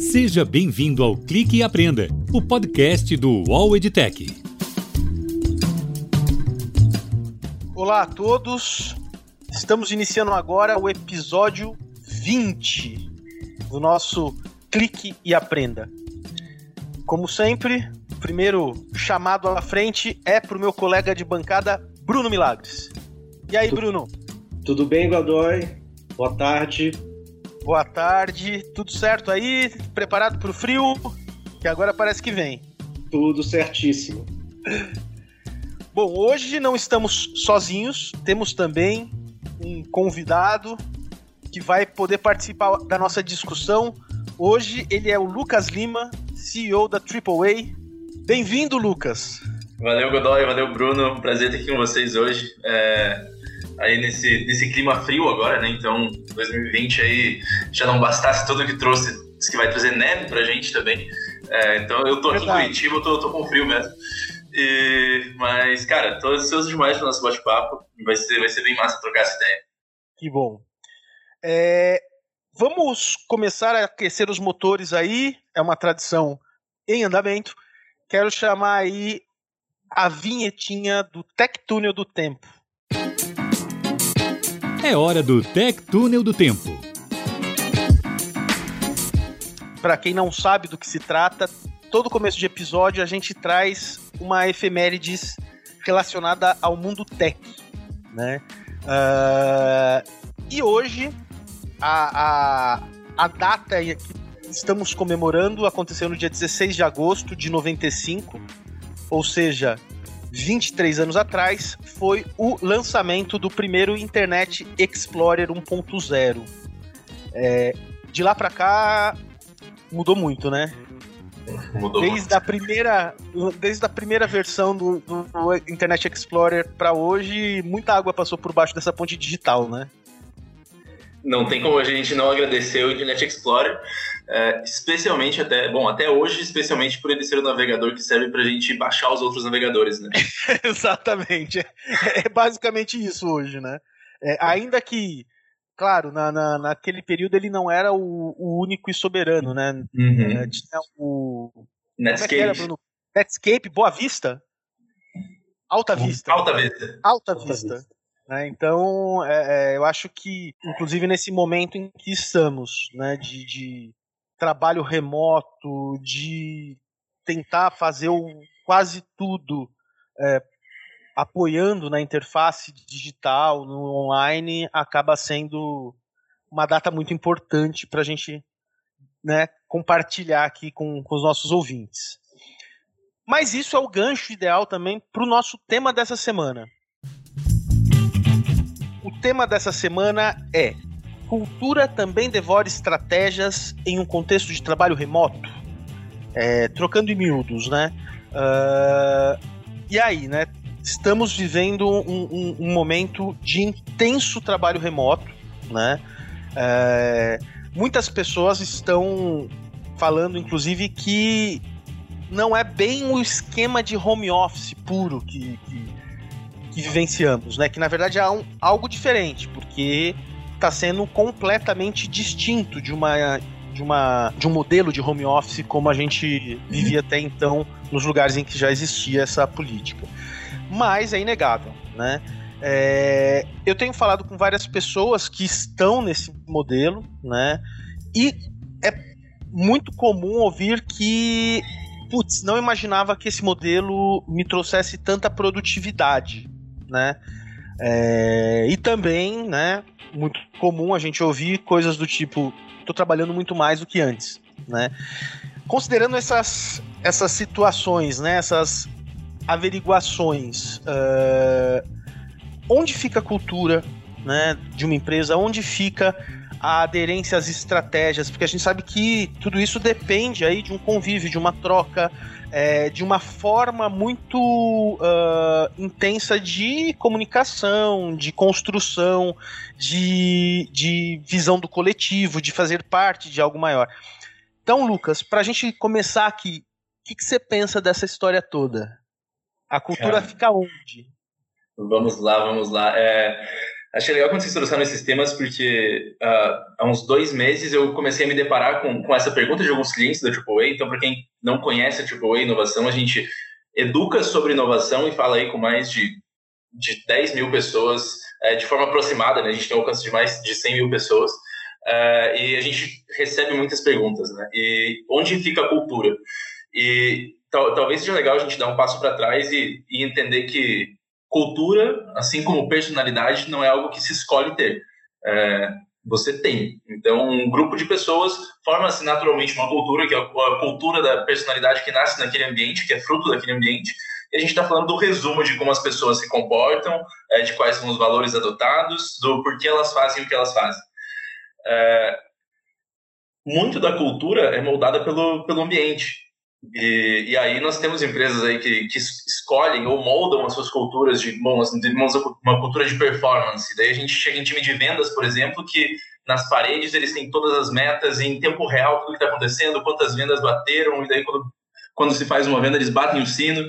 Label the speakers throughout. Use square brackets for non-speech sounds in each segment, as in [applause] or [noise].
Speaker 1: Seja bem-vindo ao Clique e Aprenda, o podcast do UOL EdTech.
Speaker 2: Olá a todos, estamos iniciando agora o episódio 20 do nosso Clique e Aprenda. Como sempre, o primeiro chamado à frente é para o meu colega de bancada, Bruno Milagres. E aí, Bruno?
Speaker 3: Tudo bem, Godoy? Boa tarde.
Speaker 2: Boa tarde, tudo certo aí? Preparado para o frio? Que agora parece que vem.
Speaker 3: Tudo certíssimo. [laughs]
Speaker 2: Bom, hoje não estamos sozinhos, temos também um convidado que vai poder participar da nossa discussão. Hoje ele é o Lucas Lima, CEO da AAA. Bem-vindo, Lucas.
Speaker 4: Valeu, Godoy, valeu, Bruno. Prazer estar aqui com vocês hoje. É aí nesse, nesse clima frio agora, né? Então, 2020 aí já não bastasse tudo que trouxe, que vai trazer neve pra gente também. É, então, eu tô aqui Verdade. em Curitiba, eu tô, tô com frio mesmo. E, mas, cara, tô ansioso demais pro nosso bate-papo. Vai ser, vai ser bem massa trocar essa ideia.
Speaker 2: Que bom. É, vamos começar a aquecer os motores aí. É uma tradição em andamento. Quero chamar aí a vinhetinha do Tech Túnel do Tempo.
Speaker 1: É hora do Tech Túnel do Tempo.
Speaker 2: Para quem não sabe do que se trata, todo começo de episódio a gente traz uma efemérides relacionada ao mundo tech, né? Uh, e hoje a, a, a data que estamos comemorando aconteceu no dia 16 de agosto de 95, ou seja, 23 anos atrás, foi o lançamento do primeiro Internet Explorer 1.0. É, de lá para cá mudou muito, né? Mudou desde muito. a primeira desde a primeira versão do, do Internet Explorer para hoje muita água passou por baixo dessa ponte digital né
Speaker 4: não tem como a gente não agradecer o Internet Explorer é, especialmente até, bom, até hoje, especialmente por ele ser o navegador que serve para a gente baixar os outros navegadores, né? [laughs]
Speaker 2: Exatamente. É, é, basicamente isso hoje, né? É, ainda que, claro, na, na, naquele período ele não era o, o único e soberano, né? Uhum. É, tinha o.
Speaker 4: Netscape. É era, Bruno?
Speaker 2: Netscape, Boa Vista. Alta Vista.
Speaker 4: Alta Vista.
Speaker 2: Alta, Alta Vista. Vista. Né? Então, é, é, eu acho que, inclusive nesse momento em que estamos, né, de, de trabalho remoto, de tentar fazer o, quase tudo é, apoiando na interface digital, no online, acaba sendo uma data muito importante para a gente né, compartilhar aqui com, com os nossos ouvintes. Mas isso é o gancho ideal também para o nosso tema dessa semana. O tema dessa semana é cultura também devora estratégias em um contexto de trabalho remoto? É, trocando em miúdos, né? Uh, e aí, né? Estamos vivendo um, um, um momento de intenso trabalho remoto, né? É, muitas pessoas estão falando, inclusive, que não é bem o esquema de home office puro que, que, que vivenciamos, né? Que na verdade é um, algo diferente, porque está sendo completamente distinto de uma de, uma, de um modelo de home office como a gente vivia até então nos lugares em que já existia essa política. Mas é inegável, né? É, eu tenho falado com várias pessoas que estão nesse modelo, né? E é muito comum ouvir que, putz, não imaginava que esse modelo me trouxesse tanta produtividade, né? É, e também, né, muito comum a gente ouvir coisas do tipo: estou trabalhando muito mais do que antes, né? Considerando essas, essas situações, né, essas averiguações, uh, onde fica a cultura né, de uma empresa? Onde fica a aderência às estratégias? Porque a gente sabe que tudo isso depende aí de um convívio, de uma troca, é, de uma forma muito uh, intensa de comunicação, de construção, de, de visão do coletivo, de fazer parte de algo maior. Então, Lucas, para a gente começar aqui, o que, você pensa dessa história toda? A cultura Cara, fica onde?
Speaker 4: Vamos lá, vamos lá. É, Achei legal quando vocês trouxeram esses temas, porque uh, há uns dois meses eu comecei a me deparar com, com essa pergunta de alguns clientes da AAA. Então, para quem não conhece a AAA Inovação, a gente educa sobre inovação e fala aí com mais de, de 10 mil pessoas é, de forma aproximada, né? A gente tem um alcance de mais de 100 mil pessoas. Uh, e a gente recebe muitas perguntas, né? E onde fica a cultura? E tal, talvez seja legal a gente dar um passo para trás e, e, entender que cultura, assim como personalidade, não é algo que se escolhe ter. É, você tem. Então, um grupo de pessoas forma-se naturalmente uma cultura, que é a cultura da personalidade que nasce naquele ambiente, que é fruto daquele ambiente. E a gente está falando do resumo de como as pessoas se comportam, é, de quais são os valores adotados, do porquê elas fazem o que elas fazem. É, muito da cultura é moldada pelo, pelo ambiente. E, e, aí nós temos empresas aí que, que escolhem ou moldam as suas culturas de, bom, uma cultura de performance. Daí a gente chega em time de vendas, por exemplo, que nas paredes eles têm todas as metas em tempo real, tudo que está acontecendo, quantas vendas bateram, e daí quando, quando se faz uma venda eles batem o sino.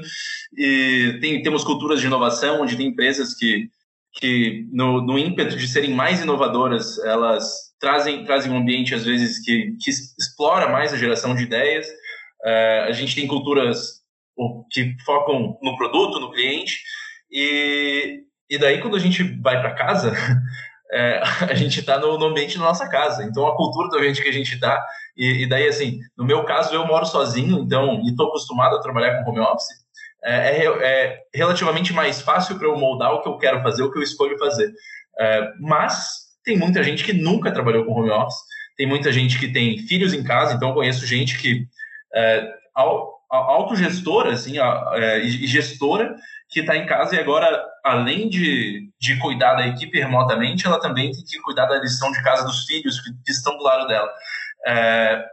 Speaker 4: E tem, temos culturas de inovação, onde tem empresas que, que no, no ímpeto de serem mais inovadoras, elas trazem, trazem um ambiente, às vezes, que, que explora mais a geração de ideias. É, a gente tem culturas que focam no produto, no cliente, e, e daí quando a gente vai para casa, [laughs] é, a gente está no, no, ambiente da nossa casa. Então a cultura do ambiente que a gente está, e, e, daí assim, no meu caso eu moro sozinho, então, e estou acostumado a trabalhar com home office, é, é, é relativamente mais fácil para eu moldar o que eu quero fazer, o que eu escolho fazer. É, mas tem muita gente que nunca trabalhou com home office, tem muita gente que tem filhos em casa, então eu conheço gente que é, autogestora assim, é, e gestora que está em casa e agora, além de, de cuidar da equipe remotamente, ela também tem que cuidar da lição de casa dos filhos que, estão do lado dela. É,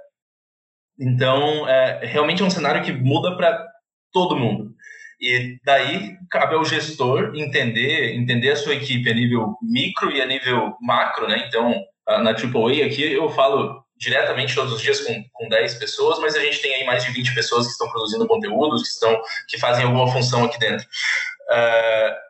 Speaker 4: então, é, realmente é um cenário que muda para todo mundo. E daí cabe ao gestor entender, entender a sua equipe a nível micro e a nível macro, né? Então, na AAA aqui eu falo diretamente todos os dias com, com 10 pessoas, mas a gente tem aí mais de 20 pessoas que estão produzindo conteúdos, que, estão, que fazem alguma função aqui dentro. Uh,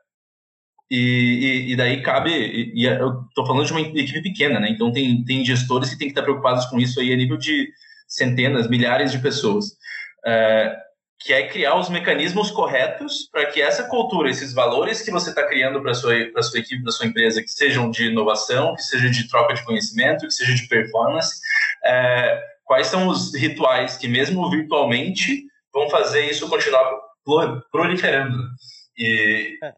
Speaker 4: e, e, daí cabe, e, e eu estou falando de uma equipe pequena, né? Então tem, tem gestores que têm que estar preocupados com isso aí a nível de centenas, milhares de pessoas. Uh, que é criar os mecanismos corretos para que essa cultura, esses valores que você está criando para sua para sua equipe, para sua empresa, que sejam de inovação, que seja de troca de conhecimento, que seja de performance, é, quais são os rituais que mesmo virtualmente vão fazer isso continuar proliferando? E, é.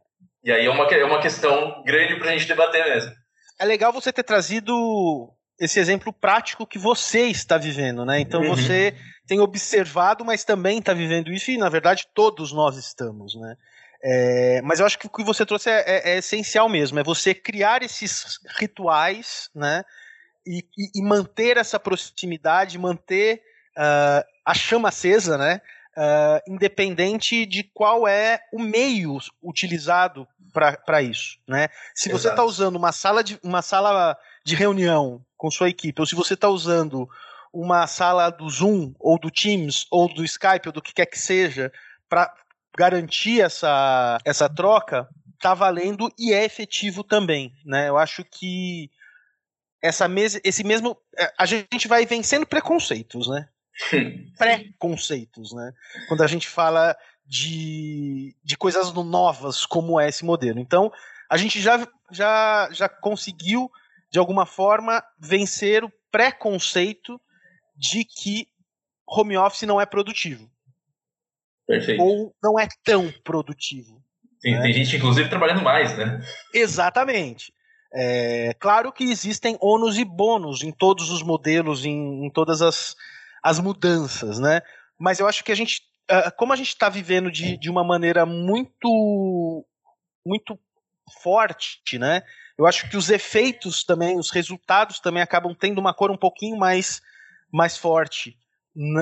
Speaker 4: e aí é uma é uma questão grande para a gente debater mesmo.
Speaker 2: É legal você ter trazido esse exemplo prático que você está vivendo, né? Então uhum. você tem observado, mas também está vivendo isso, e na verdade todos nós estamos, né? É, mas eu acho que o que você trouxe é, é, é, essencial mesmo, é você criar esses rituais, né? E, e, e manter essa proximidade, manter uh, a chama acesa, né? Uh, independente de qual é o meio utilizado para isso, né? Se você está usando uma sala de uma sala de reunião com sua equipe, ou se você está usando uma sala do Zoom, ou do Teams, ou do Skype, ou do que quer que seja, para garantir essa, essa troca, tá valendo e é efetivo também. Né? Eu acho que essa mes esse mesmo. É, a gente vai vencendo preconceitos, né? [laughs] Preconceitos, né? Quando a gente fala de, de coisas novas como é esse modelo. Então, a gente já, já, já conseguiu de alguma forma, vencer o preconceito de que home office não é produtivo.
Speaker 4: Perfeito.
Speaker 2: Ou não é tão produtivo.
Speaker 4: Tem, né? tem gente, inclusive, trabalhando mais, né?
Speaker 2: Exatamente. É, claro que existem ônus e bônus em todos os modelos, em, em todas as, as mudanças, né? Mas eu acho que a gente, ah, como a gente está vivendo de, de uma maneira muito, muito forte, né? Eu acho que os efeitos também, os resultados também acabam tendo uma cor um pouquinho mais, mais forte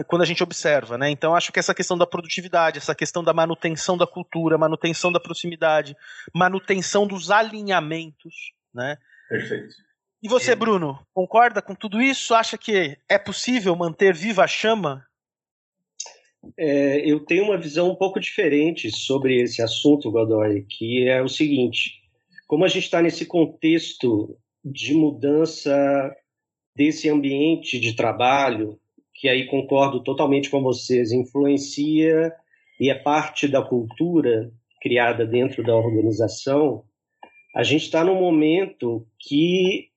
Speaker 2: quando a gente observa, né? Então acho que essa questão da produtividade, essa questão da manutenção da cultura, manutenção da proximidade, manutenção dos alinhamentos, né?
Speaker 4: Perfeito.
Speaker 2: E você, Bruno, concorda com tudo isso? Acha que é possível manter viva a chama?
Speaker 3: É, eu tenho uma visão um pouco diferente sobre esse assunto, Godoy, que é o seguinte: como a gente está nesse contexto de mudança desse ambiente de trabalho, que aí concordo totalmente com vocês, influencia e é parte da cultura criada dentro da organização, a gente está num momento que,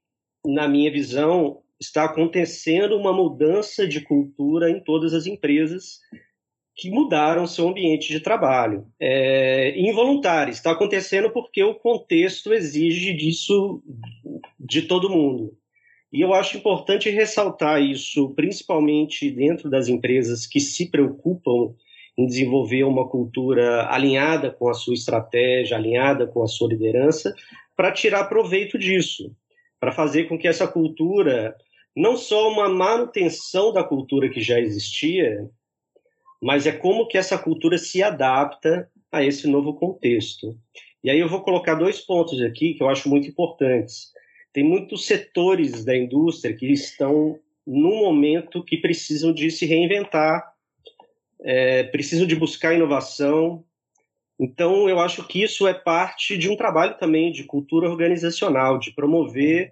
Speaker 3: na minha visão, está acontecendo uma mudança de cultura em todas as empresas que mudaram seu ambiente de trabalho. É involuntário, está acontecendo porque o contexto exige disso de todo mundo. E eu acho importante ressaltar isso, principalmente dentro das empresas que se preocupam em desenvolver uma cultura alinhada com a sua estratégia, alinhada com a sua liderança, para tirar proveito disso, para fazer com que essa cultura, não só uma manutenção da cultura que já existia, mas é como que essa cultura se adapta a esse novo contexto. E aí eu vou colocar dois pontos aqui que eu acho muito importantes. Tem muitos setores da indústria que estão num momento que precisam de se reinventar, é, precisam de buscar inovação. Então, eu acho que isso é parte de um trabalho também de cultura organizacional, de promover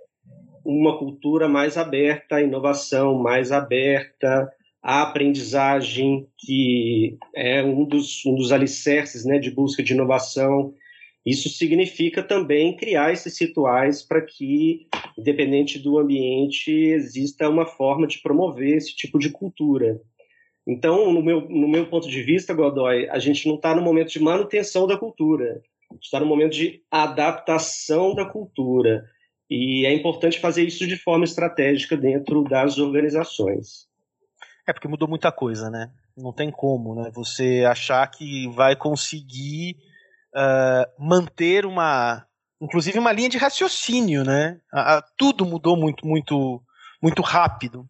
Speaker 3: uma cultura mais aberta à inovação, mais aberta à aprendizagem, que é um dos, um dos alicerces né, de busca de inovação. Isso significa também criar esses rituais para que, independente do ambiente, exista uma forma de promover esse tipo de cultura. Então, no meu, no meu ponto de vista, Godoy, a gente não está no momento de manutenção da cultura, a gente está no momento de adaptação da cultura. E é importante fazer isso de forma estratégica dentro das organizações.
Speaker 2: É porque mudou muita coisa, né? Não tem como, né? Você achar que vai conseguir uh, manter uma, inclusive uma linha de raciocínio, né? Tudo mudou muito, muito, muito rápido.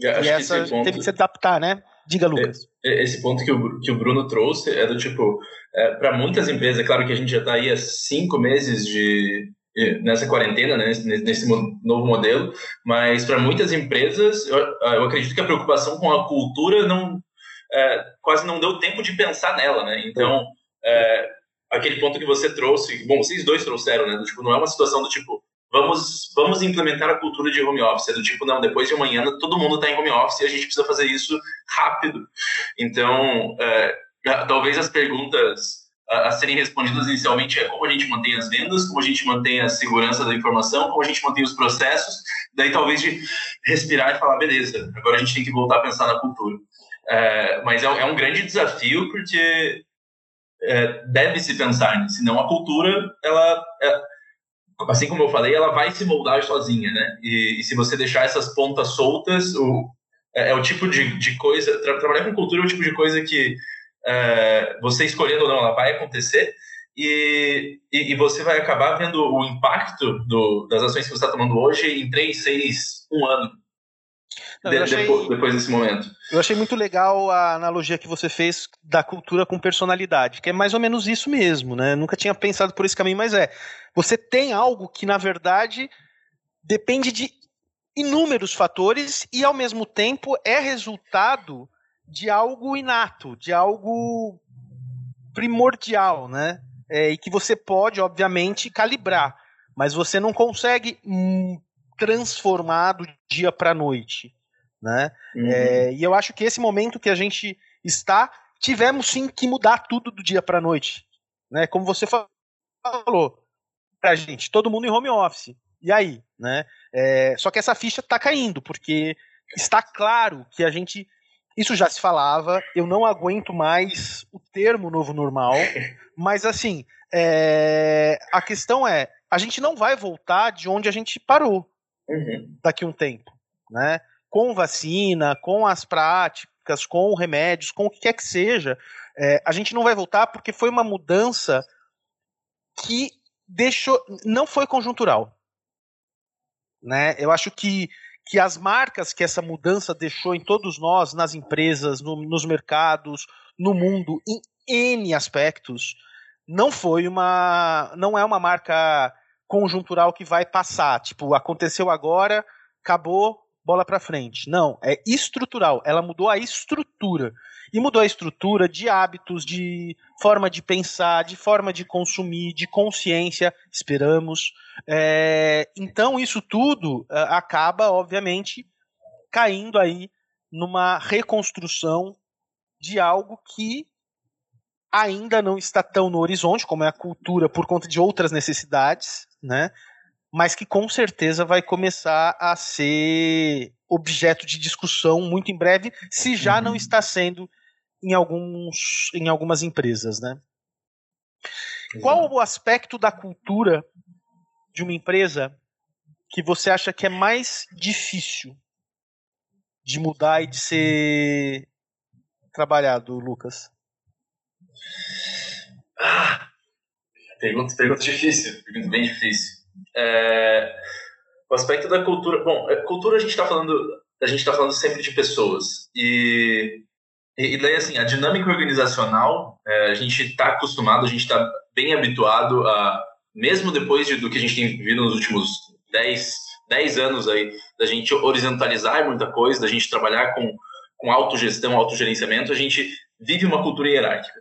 Speaker 2: e essa que ponto... teve que se adaptar, né? Diga, Lucas.
Speaker 4: Esse ponto que o, que o Bruno trouxe é do tipo, é, para muitas empresas, é claro que a gente já está aí há cinco meses de, nessa quarentena, né, nesse, nesse novo modelo, mas para muitas empresas, eu, eu, acredito que a preocupação com a cultura não é, quase não deu tempo de pensar nela, né? Então, é, aquele ponto que você trouxe, bom, vocês dois trouxeram, né? Do, tipo, não é uma situação do tipo, vamos, vamos implementar a cultura de home office. É do tipo, não, depois de amanhã todo mundo está em home office e a gente precisa fazer isso rápido. Então, é, talvez as perguntas a, a, serem respondidas inicialmente é como a gente mantém as vendas, como a gente mantém a segurança da informação, como a gente mantém os processos, daí talvez de respirar e falar, beleza, agora a gente tem que voltar a pensar na cultura. É, mas é, é, um grande desafio porque é, deve se pensar, né? senão a cultura, ela, é, assim como eu falei, ela vai se moldar sozinha, né? E, e se você deixar essas pontas soltas, o, é, é, o tipo de, de coisa. Tra, trabalhar com cultura é o tipo de coisa que é, você escolhendo ou não, ela vai acontecer. E, e, e, você vai acabar vendo o impacto do, das ações que você está tomando hoje em 3, 6, 1 ano. Não, de, achei, depois, depois, desse momento.
Speaker 2: Eu achei muito legal a analogia que você fez da cultura com personalidade, que é mais ou menos isso mesmo, né? Nunca tinha pensado por esse caminho, mas é. Você tem algo que, na verdade, depende de inúmeros fatores e, ao mesmo tempo, é resultado de algo inato, de algo primordial, né? É, e que você pode, obviamente, calibrar, mas você não consegue hum, transformar do dia para a noite, né? Uhum. É, e eu acho que esse momento que a gente está, tivemos sim que mudar tudo do dia para a noite, né? Como você falou, pra gente, todo mundo em home office. E aí, né? É, só que essa ficha está caindo, porque está claro que a gente. Isso já se falava, eu não aguento mais o termo novo normal, [laughs] mas assim, é, a questão é, a gente não vai voltar de onde a gente parou uhum. daqui a um tempo, né? Com vacina, com as práticas, com remédios, com o que quer que seja, é, a gente não vai voltar porque foi uma mudança que deixou, não foi conjuntural. Né? Eu acho que, que as marcas que essa mudança deixou em todos nós, nas empresas, no, nos mercados, no mundo, em N aspectos, não foi uma. não é uma marca conjuntural que vai passar. Tipo, aconteceu agora, acabou, bola para frente. Não, é estrutural. Ela mudou a estrutura. E mudou a estrutura de hábitos, de forma de pensar, de forma de consumir, de consciência, esperamos. É, então, isso tudo é, acaba, obviamente, caindo aí numa reconstrução de algo que ainda não está tão no horizonte, como é a cultura, por conta de outras necessidades, né? Mas que com certeza vai começar a ser objeto de discussão muito em breve, se já uhum. não está sendo em, alguns, em algumas empresas. Né? Qual o aspecto da cultura de uma empresa que você acha que é mais difícil de mudar e de ser trabalhado, Lucas?
Speaker 4: Ah, pergunta, pergunta difícil, pergunta bem difícil. É, o aspecto da cultura. Bom, é, cultura a gente está falando. A gente está falando sempre de pessoas. E, e, daí, assim, a dinâmica organizacional, é, a gente está acostumado, a gente está bem habituado a, mesmo depois de, do que a gente tem vivido nos últimos 10, 10 anos aí, da gente horizontalizar muita coisa, da gente trabalhar com, com autogestão, autogerenciamento, a gente vive uma cultura hierárquica.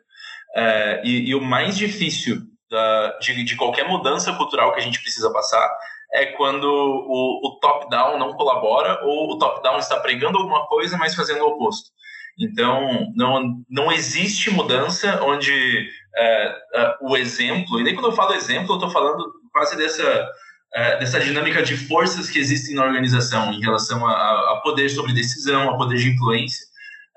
Speaker 4: É, e, e, o mais difícil da, de, de, qualquer mudança cultural que a gente precisa passar é quando o, o top-down não colabora ou o top-down está pregando alguma coisa, mas fazendo o oposto. Então, não, não existe mudança onde é, é, o exemplo, e nem quando eu falo exemplo, eu estou falando quase dessa, é, dessa dinâmica de forças que existem na organização em relação a, a poder sobre decisão, a poder de influência,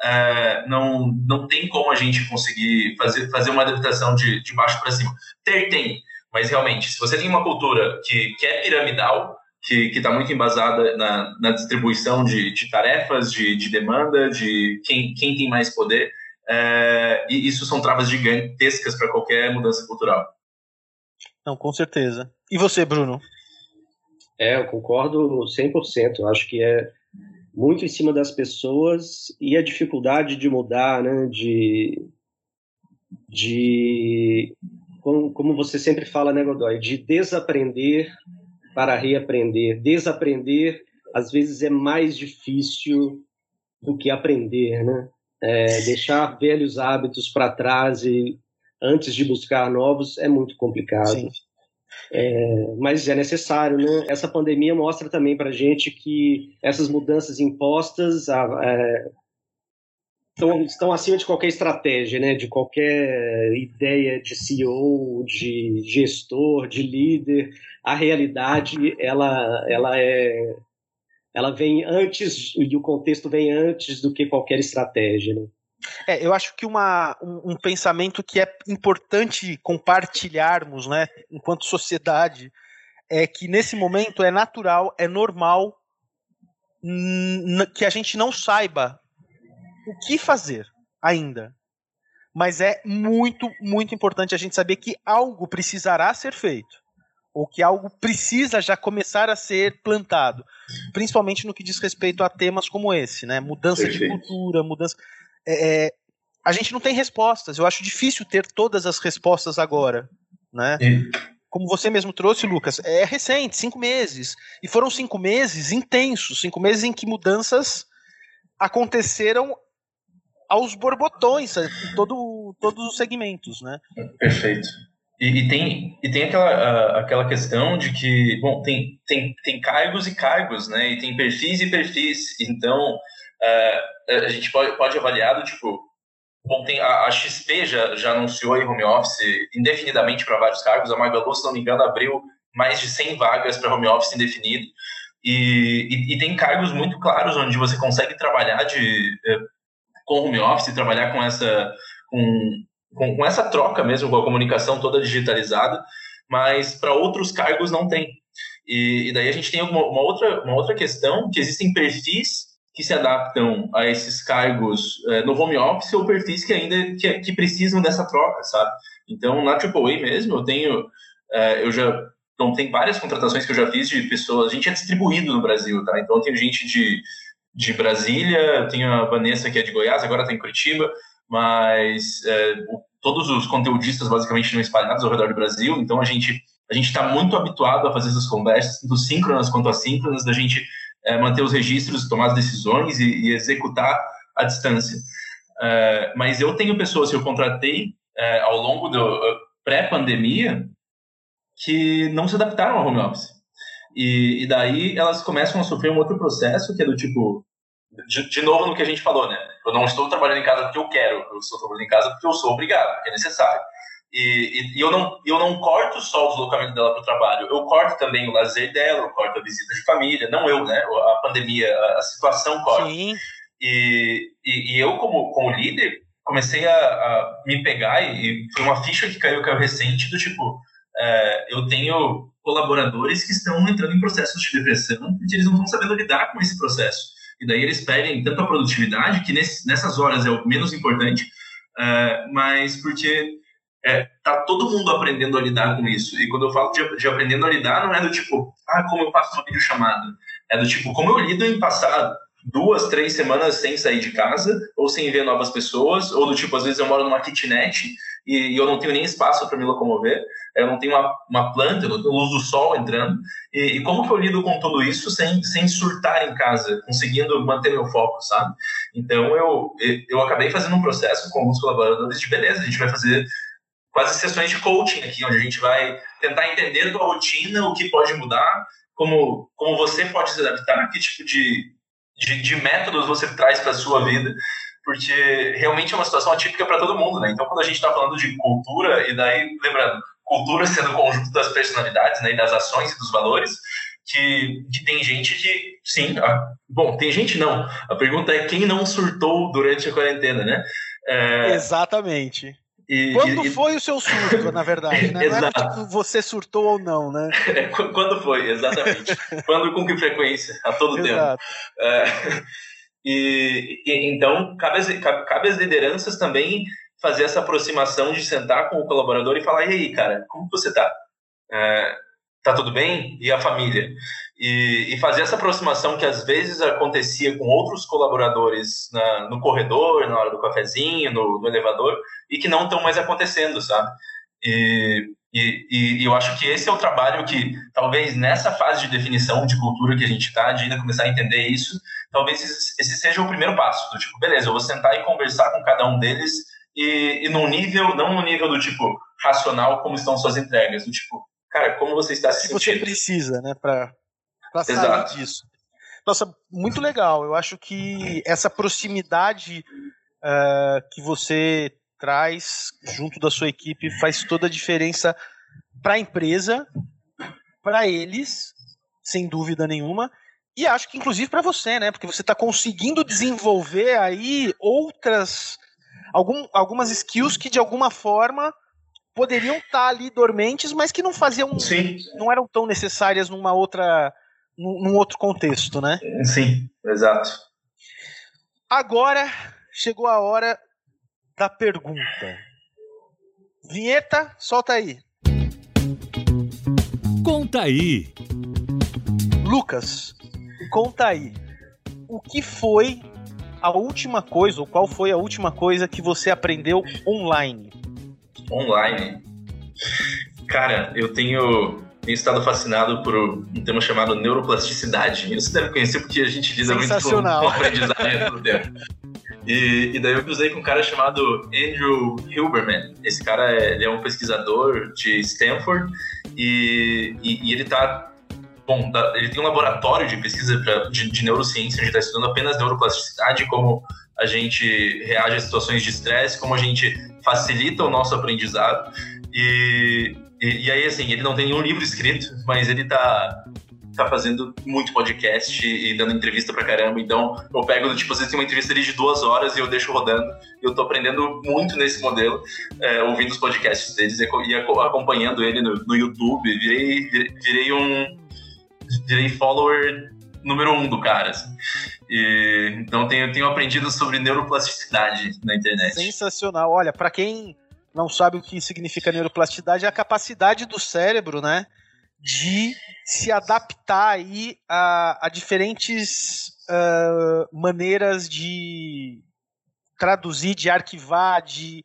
Speaker 4: é, não, não tem como a gente conseguir fazer, fazer uma adaptação de, de baixo para cima. Ter, tem, mas realmente, se você tem uma cultura que, que é piramidal, que está muito embasada na, na distribuição de, de tarefas, de, de, demanda, de quem, quem tem mais poder, é, e isso são travas gigantescas para qualquer mudança cultural.
Speaker 2: Não, com certeza. E você, Bruno?
Speaker 3: É, eu concordo 100%. Eu acho que é muito em cima das pessoas e a dificuldade de mudar, né? De, de como, como você sempre fala, né, Godoy, de desaprender para reaprender. Desaprender às vezes é mais difícil do que aprender, né? É, deixar velhos hábitos para trás e antes de buscar novos é muito complicado. Sim. É, mas é necessário, né? Essa pandemia mostra também para a gente que essas mudanças impostas é, estão, estão acima de qualquer estratégia, né? De qualquer ideia de CEO, de gestor, de líder. A realidade, ela, ela é, ela vem antes e o contexto vem antes do que qualquer estratégia, né?
Speaker 2: É, eu acho que uma, um, um, pensamento que é importante compartilharmos, né, enquanto sociedade, é que nesse momento é natural, é normal que a gente não saiba o que fazer ainda. Mas é muito, muito importante a gente saber que algo precisará ser feito. Ou que algo precisa já começar a ser plantado. Principalmente no que diz respeito a temas como esse, né? Mudança Perfeito. de cultura, mudança é, é, a gente não tem respostas. Eu acho difícil ter todas as respostas agora, né? Como você mesmo trouxe, Lucas, é recente, cinco meses. E foram cinco meses intensos, cinco meses em que mudanças aconteceram aos borbotões, em todo, todos os segmentos, né?
Speaker 4: Perfeito. E, e, tem, e tem aquela, aquela questão de que, bom, tem, tem, tem cargos e cargos, né? E tem perfis e perfis. Então, uh, a gente pode, pode avaliar do tipo, bom, tem, a, a XP já, já anunciou em home office indefinidamente para vários cargos, a Magalu, se não me engano, abriu mais de 100 vagas para home office indefinido, e, e, e, tem cargos muito claros onde você consegue trabalhar de, eh, com home office, trabalhar com essa, com, com, com essa troca mesmo, com a comunicação toda digitalizada, mas para outros cargos não tem. E, e, daí a gente tem uma, uma, outra, uma outra questão, que existem perfis que se adaptam a esses cargos é, no home office ou perfis que ainda que, que, precisam dessa troca, sabe? Então, na AAA mesmo, eu tenho, é, eu já, então, tem várias contratações que eu já fiz de pessoas, a gente é distribuído no Brasil, tá? Então, tenho gente de, de Brasília, tenho a Vanessa que é de Goiás, agora está em Curitiba, mas é, todos os conteudistas basicamente estão espalhados ao redor do Brasil, então a gente a gente está muito habituado a fazer essas conversas, tanto síncronas quanto assíncronas, da gente é, manter os registros, tomar as decisões e, e executar à distância. É, mas eu tenho pessoas que eu contratei é, ao longo do pré-pandemia que não se adaptaram ao home office. E, e, daí elas começam a sofrer um outro processo que é do tipo, de, de, novo no que a gente falou, né? Eu não estou trabalhando em casa porque eu quero, eu estou trabalhando em casa porque eu sou obrigado, porque é necessário. E, e, e eu, não, eu não corto só o deslocamento dela para o trabalho, eu corto também o lazer dela, eu corto a visita de família, não eu, né? A pandemia, a, a situação corta. Sim. E, e, e, eu, como, como líder, comecei a, a me pegar e, e, foi uma ficha que caiu, caiu recente do tipo, é, eu tenho colaboradores que estão entrando em processos de depressão porque eles não estão sabendo lidar com esse processo. E daí eles pedem tanto a produtividade, que nesse, nessas horas é o menos importante, é, mas porque é, tá todo mundo aprendendo a lidar com isso. E quando eu falo de, de aprendendo a lidar, não é do tipo, ah, como eu faço uma videochamada. É do tipo, como eu lido em passar duas, três semanas sem sair de casa, ou sem ver novas pessoas, ou do tipo, às vezes eu moro numa kitnet e, e eu não tenho nem espaço para me locomover, eu não tenho uma, uma planta, eu não tenho luz do sol entrando, e, e, como que eu lido com tudo isso sem, sem surtar em casa, conseguindo manter meu foco, sabe? Então eu, eu acabei fazendo um processo com alguns colaboradores de beleza, a gente vai fazer quase sessões de coaching aqui, onde a gente vai tentar entender a tua rotina, o que pode mudar, como, como você pode se adaptar, que tipo de, de, de métodos você traz para a sua vida, porque realmente é uma situação atípica para todo mundo, né? Então, quando a gente está falando de cultura, e daí, lembrando, cultura [laughs] sendo o conjunto das personalidades, né, e das ações e dos valores, que, que tem gente que, sim, bom, tem gente não. A pergunta é quem não surtou durante a quarentena, né?
Speaker 2: É, Exatamente. E, quando e, foi o seu surto, na verdade, né? [laughs] Não é tipo você surtou ou não, né? [laughs]
Speaker 4: É, quando foi, exatamente. [laughs] quando com que frequência, a todo Exato. tempo. É, e, e, então, cabe as, cabe as lideranças também fazer essa aproximação de sentar com o colaborador e falar, e aí, cara, como você tá? É, tá tudo bem? E a família? E, e, fazer essa aproximação que às vezes acontecia com outros colaboradores na, no corredor, na hora do cafezinho, no, no elevador, e que não estão mais acontecendo, sabe? E, e, e, eu acho que esse é o trabalho que, talvez nessa fase de definição de cultura que a gente está, de ainda começar a entender isso, talvez esse seja o primeiro passo, do tipo, beleza, eu vou sentar e conversar com cada um deles e, e num nível, não no nível do tipo racional, como estão suas entregas, do tipo, cara, como você está se
Speaker 2: sentindo. você precisa, né, para sair disso. Nossa, muito legal. Eu acho que essa proximidade uh, que você traz junto da sua equipe faz toda a diferença para a empresa, para eles, sem dúvida nenhuma, e acho que inclusive para você, né? Porque você está conseguindo desenvolver aí outras algum, algumas skills que de alguma forma poderiam estar tá ali dormentes, mas que não faziam, Sim. não eram tão necessárias numa outra, num, num outro contexto, né?
Speaker 4: Sim, exato.
Speaker 2: Agora chegou a hora da pergunta. Vinheta, solta aí.
Speaker 1: Conta aí.
Speaker 2: Lucas, conta aí. O que foi a última coisa, ou qual foi a última coisa que você aprendeu online?
Speaker 4: Online? Cara, eu tenho, tenho estado fascinado por um tema chamado neuroplasticidade. Você deve conhecer porque a gente lida muito com, com aprendizagem tempo. E, e, daí eu cruzei com um cara chamado Andrew Hilberman. Esse cara é, é um pesquisador de Stanford e, e, e ele tá bom, ele tem um laboratório de pesquisa pra, de, de neurociência, onde está estudando apenas neuroplasticidade, como a gente reage a situações de estresse, como a gente facilita o nosso aprendizado. E, e, e, aí, assim, ele não tem nenhum livro escrito, mas ele está tá fazendo muito podcast e dando entrevista pra caramba. Então, eu pego, tipo, às vezes tem uma entrevista ali de duas horas e eu deixo rodando. Eu tô aprendendo muito nesse modelo, é, ouvindo os podcasts deles e acompanhando ele no, no YouTube. Virei, virei um, virei follower número um do cara. Assim. E, então, tenho, tenho aprendido sobre neuroplasticidade na internet.
Speaker 2: Sensacional. Olha, para quem não sabe o que significa neuroplasticidade, é a capacidade do cérebro, né? De se adaptar aí a, a diferentes uh, maneiras de traduzir, de arquivar, de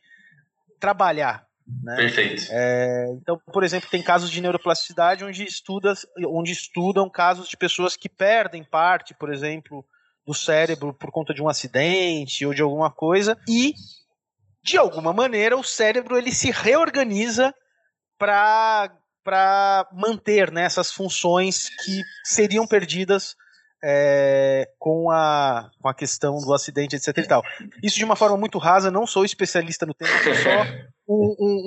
Speaker 2: trabalhar. Né?
Speaker 4: Perfeito.
Speaker 2: É, então, por exemplo, tem casos de neuroplasticidade onde, estuda, onde estudam casos de pessoas que perdem parte, por exemplo, do cérebro por conta de um acidente ou de alguma coisa e de alguma maneira o cérebro ele se reorganiza para para manter né, essas funções que seriam perdidas é, com, a, com a questão do acidente, etc. E tal. Isso de uma forma muito rasa, não sou especialista no tema, sou só um, um,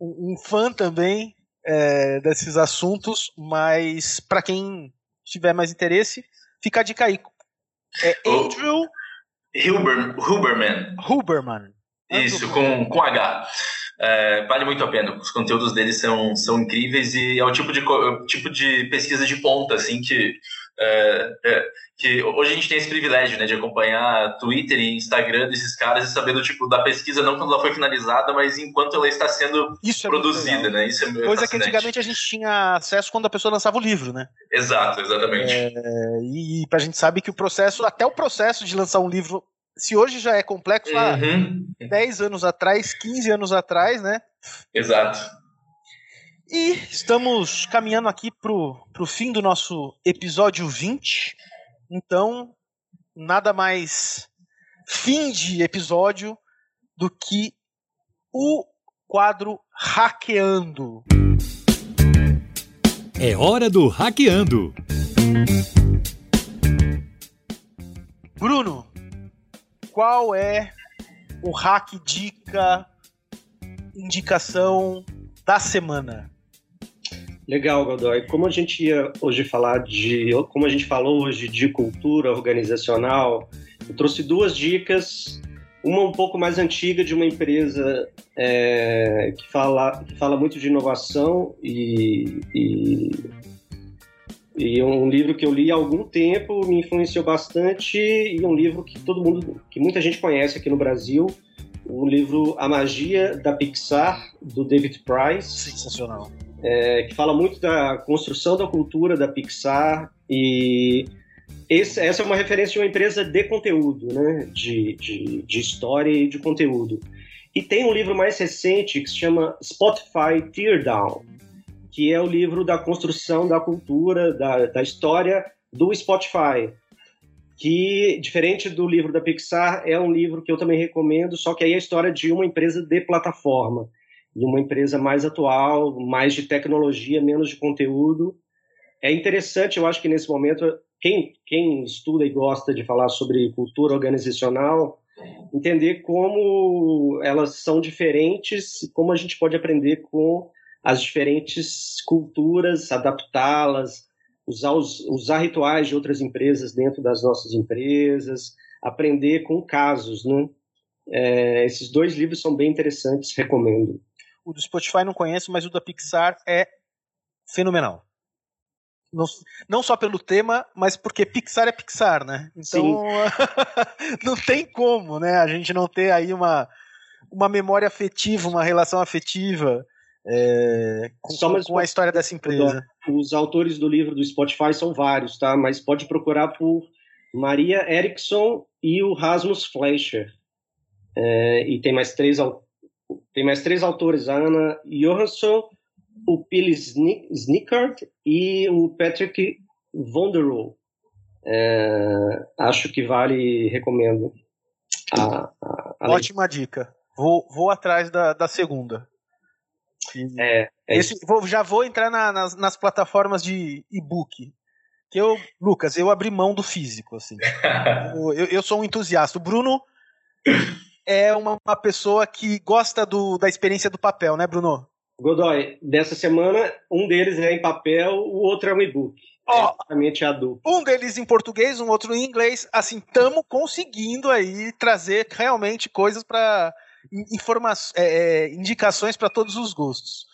Speaker 2: um, um fã também é, desses assuntos, mas para quem tiver mais interesse, fica a dica aí. É Andrew
Speaker 4: Huber, Huberman.
Speaker 2: Huberman.
Speaker 4: Isso, com, com H. É, vale muito a pena. Os conteúdos dele são, são incríveis e é o tipo de, tipo de pesquisa de ponta, assim, que, é, é, que hoje a gente tem esse privilégio, né, de acompanhar Twitter e Instagram desses caras e saber do tipo da pesquisa, não quando ela foi finalizada, mas enquanto ela está sendo
Speaker 2: Isso é
Speaker 4: produzida, né? Isso é
Speaker 2: Coisa que antigamente a gente tinha acesso quando a pessoa lançava o livro, né?
Speaker 4: Exato, exatamente.
Speaker 2: É, e a gente sabe que o processo, até o processo de lançar um livro se hoje já é complexo, há
Speaker 4: Uhum.
Speaker 2: 10 anos atrás, 15 anos atrás, né?
Speaker 4: Exato.
Speaker 2: E estamos caminhando aqui pro, pro fim do nosso episódio 20. Então, nada mais fim de episódio do que o quadro Hackeando.
Speaker 1: É hora do Hackeando.
Speaker 2: Bruno, qual é o hack dica, indicação da semana?
Speaker 3: Legal, Godoy. Como a gente ia hoje falar de, como a gente falou hoje de cultura organizacional, eu trouxe duas dicas. Uma um pouco mais antiga de uma empresa é, que, fala, que fala muito de inovação e, e, e um livro que eu li há algum tempo me influenciou bastante e um livro que todo mundo, que muita gente conhece aqui no Brasil, o livro A Magia da Pixar do David Price
Speaker 2: Sensacional.
Speaker 3: é, que fala muito da construção da cultura da Pixar e esse- essa é uma referência de uma empresa de conteúdo, né? De, de, de história e de conteúdo. E tem um livro mais recente que se chama Spotify Teardown, que é o livro da construção da cultura, da, da história do Spotify. Que, diferente do livro da Pixar, é um livro que eu também recomendo, só que aí é a história de uma empresa de plataforma e uma empresa mais atual, mais de tecnologia, menos de conteúdo. É interessante, eu acho que nesse momento, quem, quem estuda e gosta de falar sobre cultura organizacional, entender como elas são diferentes, como a gente pode aprender com as diferentes culturas, adaptá-las, usar, os, usar rituais de outras empresas dentro das nossas empresas, aprender com casos, né? É, esses dois livros são bem interessantes, recomendo.
Speaker 2: O do Spotify não conheço, mas o da Pixar é fenomenal. Não, não só pelo tema, mas porque Pixar é Pixar, né? Então [laughs] não tem como, né? A gente não ter aí uma, uma memória afetiva, uma relação afetiva é, com,
Speaker 3: Só mais
Speaker 2: com a história dessa empresa.
Speaker 3: Os autores do livro do Spotify são vários, tá? Mas pode procurar por Maria Erickson e o Rasmus Fleischer. É, e tem mais três tem mais três autores, a Ana Johansson, o Sni- Snickard e o Patrick Vonderow. É, acho que vale, recomendo. A, a, a
Speaker 2: Ótima dica. Vou, vou atrás da, da segunda.
Speaker 3: É, é
Speaker 2: Esse- vou- já vou entrar na- nas, nas plataformas de e-book. Que eu, Lucas, eu abri mão do físico, assim. [laughs] Eu, eu- sou um entusiasta. O Bruno é uma, uma pessoa que gosta do, da experiência do papel, né, Bruno?
Speaker 3: Godoy, dessa semana, um deles é em papel, o outro é um e-book. É a dupla.
Speaker 2: Um deles em português, um outro em inglês. Assim, estamos conseguindo aí trazer realmente coisas para informações, indicações para todos os gostos.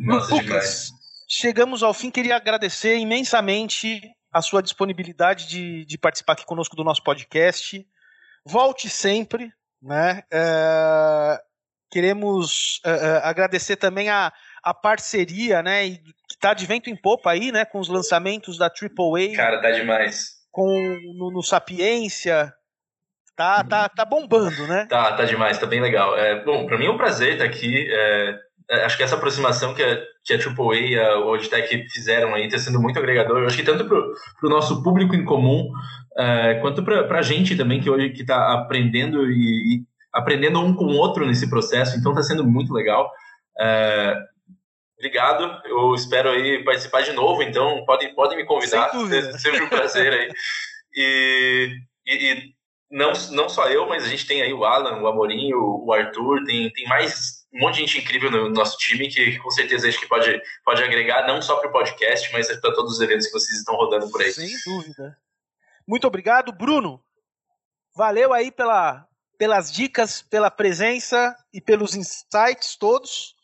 Speaker 4: Nossa, demais.
Speaker 2: Lucas, chegamos ao fim. Queria agradecer imensamente a sua disponibilidade de, de participar aqui conosco do nosso podcast. Volte sempre, né? É, queremos é, é, agradecer também a, a parceria, né? que está de vento em popa aí, né? Com os lançamentos da AAA
Speaker 4: Cara, tá demais.
Speaker 2: com no, no Sapiência, Tá, tá, tá bombando, né?
Speaker 4: Tá, tá demais, tá bem legal. É, bom, para mim é um prazer estar aqui. É, é, acho que essa aproximação que a, que a AAA e a Auditech fizeram aí está sendo muito agregador. Eu acho que tanto para o nosso público em comum, é, quanto para a gente também, que hoje está aprendendo e, e, aprendendo um com o outro nesse processo. Então está sendo muito legal. É, obrigado. Eu espero aí participar de novo. Então podem, podem me convidar. Seja um prazer aí. [laughs] E, e, e não, não só eu, mas a gente tem aí o Alan, o Amorim, o, o Arthur, tem, tem mais um monte de gente incrível no nosso time que com certeza acho que pode, pode agregar não só para o podcast, mas para todos os eventos que vocês estão rodando por aí.
Speaker 2: Sem dúvida. Muito obrigado, Bruno. Valeu aí pela, pelas dicas, pela presença e pelos insights todos.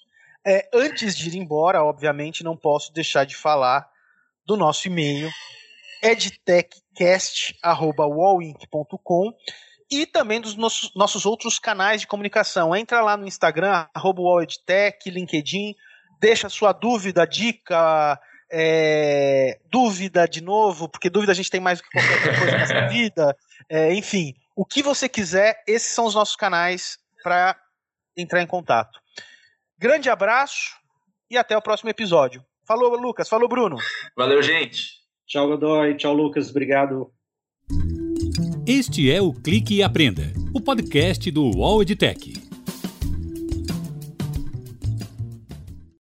Speaker 2: É, antes de ir embora, obviamente, não posso deixar de falar do nosso e-mail edtechcast.com e também dos nossos, nossos outros canais de comunicação. Entra lá no Instagram, arroba edtech, LinkedIn, deixa sua dúvida, dica, é, dúvida de novo, porque dúvida a gente tem mais do que qualquer coisa nessa [laughs] vida. É, enfim, o que você quiser, esses são os nossos canais para entrar em contato. Grande abraço e até o próximo episódio. Falou, Lucas. Falou, Bruno.
Speaker 4: Valeu, gente.
Speaker 3: Tchau, Godoy. Tchau, Lucas. Obrigado.
Speaker 1: Este é o Clique e Aprenda, o podcast do UOL EdTech.